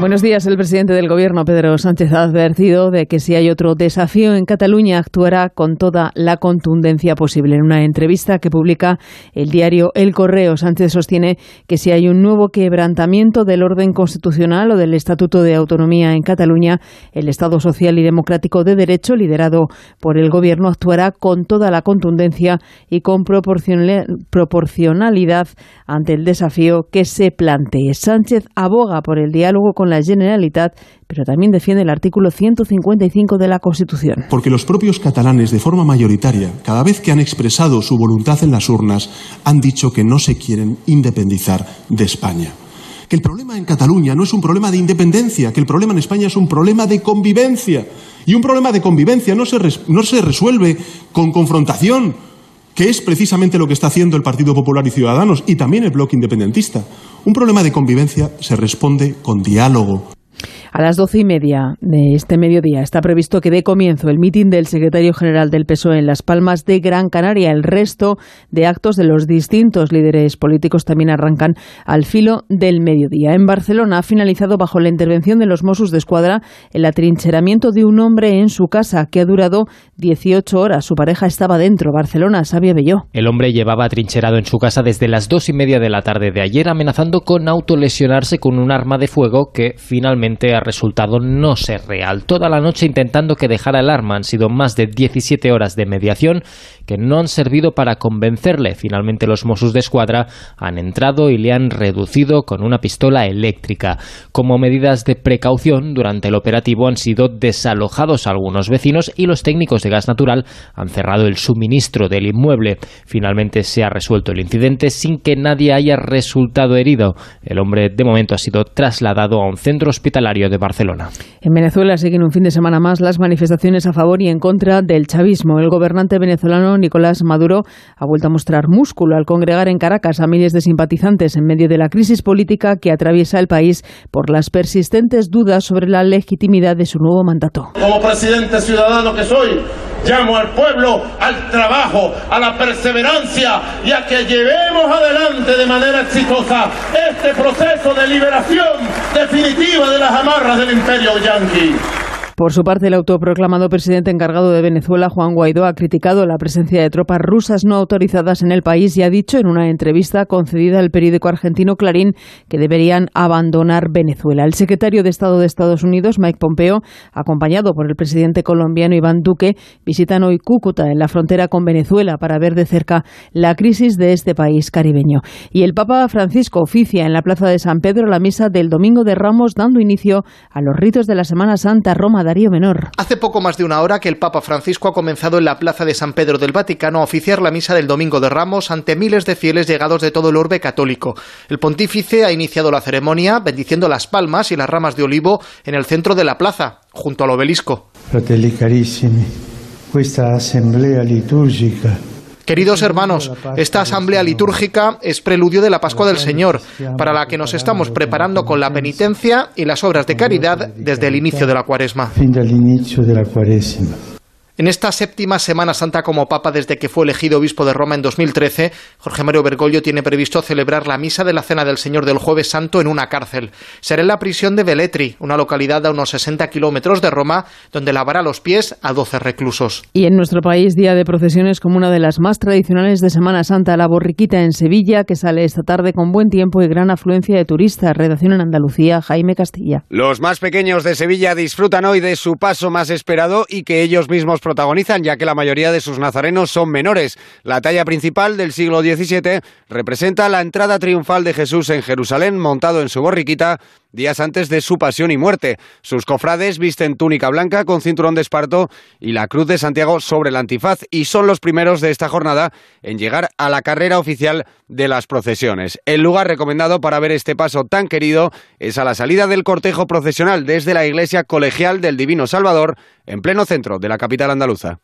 Buenos días. El presidente del Gobierno, Pedro Sánchez, ha advertido de que si hay otro desafío en Cataluña, actuará con toda la contundencia posible. En una entrevista que publica el diario El Correo, Sánchez sostiene que si hay un nuevo quebrantamiento del orden constitucional o del Estatuto de Autonomía en Cataluña, el Estado Social y Democrático de Derecho, liderado por el Gobierno, actuará con toda la contundencia y con proporcionalidad ante el desafío que se plantee. Sánchez aboga por el diálogo con la Generalitat, pero también defiende el artículo 155 de la Constitución. Porque los propios catalanes, de forma mayoritaria, cada vez que han expresado su voluntad en las urnas, han dicho que no se quieren independizar de España que el problema en Cataluña no es un problema de independencia, que el problema en España es un problema de convivencia. Y un problema de convivencia no se, no se resuelve con confrontación, que es precisamente lo que está haciendo el Partido Popular y Ciudadanos y también el bloque independentista. Un problema de convivencia se responde con diálogo. A las doce y media de este mediodía está previsto que dé comienzo el mitin del secretario general del PSOE en Las Palmas de Gran Canaria. El resto de actos de los distintos líderes políticos también arrancan al filo del mediodía. En Barcelona ha finalizado bajo la intervención de los Mossos de Escuadra el atrincheramiento de un hombre en su casa que ha durado 18 horas. Su pareja estaba dentro. Barcelona, Sabia Belló. El hombre llevaba atrincherado en su casa desde las dos y media de la tarde de ayer, amenazando con autolesionarse con un arma de fuego que finalmente ha resultado no ser real. Toda la noche intentando que dejara el arma han sido más de 17 horas de mediación que no han servido para convencerle. Finalmente los Mossos de Escuadra han entrado y le han reducido con una pistola eléctrica. Como medidas de precaución, durante el operativo han sido desalojados algunos vecinos y los técnicos de gas natural han cerrado el suministro del inmueble. Finalmente se ha resuelto el incidente sin que nadie haya resultado herido. El hombre de momento ha sido trasladado a un centro hospitalario de Barcelona. En Venezuela siguen un fin de semana más las manifestaciones a favor y en contra del chavismo. El gobernante venezolano Nicolás Maduro ha vuelto a mostrar músculo al congregar en Caracas a miles de simpatizantes en medio de la crisis política que atraviesa el país por las persistentes dudas sobre la legitimidad de su nuevo mandato. Como presidente ciudadano que soy, llamo al pueblo al trabajo, a la perseverancia y a que llevemos adelante de manera exitosa este proceso de liberación definitiva de las amarras del imperio yanqui. Por su parte, el autoproclamado presidente encargado de Venezuela, Juan Guaidó, ha criticado la presencia de tropas rusas no autorizadas en el país y ha dicho en una entrevista concedida al periódico argentino Clarín que deberían abandonar Venezuela. El secretario de Estado de Estados Unidos, Mike Pompeo, acompañado por el presidente colombiano Iván Duque, visitan hoy Cúcuta, en la frontera con Venezuela, para ver de cerca la crisis de este país caribeño. Y el Papa Francisco oficia en la Plaza de San Pedro la misa del Domingo de Ramos, dando inicio a los ritos de la Semana Santa Roma Menor. Hace poco más de una hora que el Papa Francisco ha comenzado en la Plaza de San Pedro del Vaticano a oficiar la misa del Domingo de Ramos ante miles de fieles llegados de todo el orbe católico. El pontífice ha iniciado la ceremonia bendiciendo las palmas y las ramas de olivo en el centro de la plaza, junto al obelisco. Fratelli carissimi, questa asamblea litúrgica Queridos hermanos, esta asamblea litúrgica es preludio de la Pascua del Señor, para la que nos estamos preparando con la penitencia y las obras de caridad desde el inicio de la cuaresma. En esta séptima Semana Santa como Papa desde que fue elegido obispo de Roma en 2013, Jorge Mario Bergoglio tiene previsto celebrar la misa de la Cena del Señor del Jueves Santo en una cárcel. Será en la prisión de Velletri, una localidad a unos 60 kilómetros de Roma, donde lavará los pies a 12 reclusos. Y en nuestro país, día de procesiones como una de las más tradicionales de Semana Santa, la borriquita en Sevilla, que sale esta tarde con buen tiempo y gran afluencia de turistas. Redacción en Andalucía, Jaime Castilla. Los más pequeños de Sevilla disfrutan hoy de su paso más esperado y que ellos mismos protagonizan, ya que la mayoría de sus nazarenos son menores. La talla principal del siglo XVII representa la entrada triunfal de Jesús en Jerusalén, montado en su borriquita, días antes de su pasión y muerte. Sus cofrades visten túnica blanca con cinturón de esparto y la cruz de Santiago sobre el antifaz y son los primeros de esta jornada en llegar a la carrera oficial de las procesiones. El lugar recomendado para ver este paso tan querido es a la salida del cortejo procesional desde la iglesia colegial del Divino Salvador en pleno centro de la capital andaluza.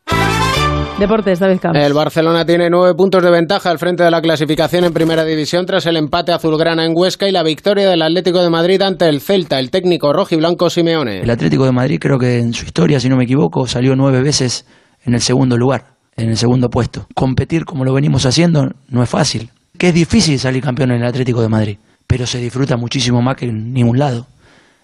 Deportes, David Camps. El Barcelona tiene nueve puntos de ventaja al frente de la clasificación en Primera División tras el empate azulgrana en Huesca y la victoria del Atlético de Madrid ante el Celta, el técnico rojiblanco Simeone. El Atlético de Madrid creo que en su historia, si no me equivoco, salió nueve veces en el segundo lugar, en el segundo puesto. Competir como lo venimos haciendo no es fácil. Que es difícil salir campeón en el Atlético de Madrid pero se disfruta muchísimo más que en ningún lado.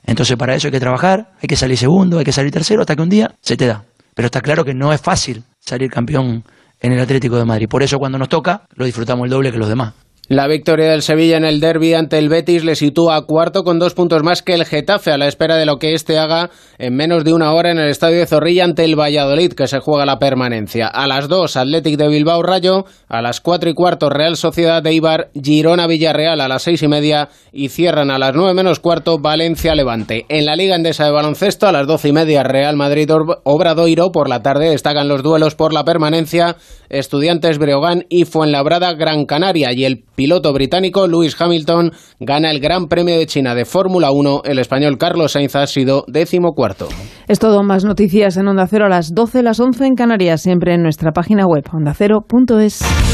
Entonces para eso hay que trabajar, hay que salir segundo, hay que salir tercero, hasta que un día se te da. Pero está claro que no es fácil salir campeón en el Atlético de Madrid. Por eso cuando nos toca lo disfrutamos el doble que los demás. La victoria del Sevilla en el derby ante el Betis le sitúa a cuarto con dos puntos más que el Getafe a la espera de lo que éste haga en menos de una hora en el estadio de Zorrilla ante el Valladolid que se juega la permanencia. A las dos Athletic de Bilbao Rayo, a las cuatro y cuarto Real Sociedad de Ibar, Girona Villarreal a las seis y media y cierran a las nueve menos cuarto Valencia Levante. En la Liga Endesa de Baloncesto a las doce y media Real Madrid Obradoiro por la tarde destacan los duelos por la permanencia Estudiantes Breogán y Fuenlabrada Gran Canaria y el piloto británico Lewis Hamilton gana el Gran Premio de China de Fórmula 1. El español Carlos Sainz ha sido décimo cuarto. Es todo, más noticias en Onda Cero a las 12, las 11 en Canarias, siempre en nuestra página web ondacero.es.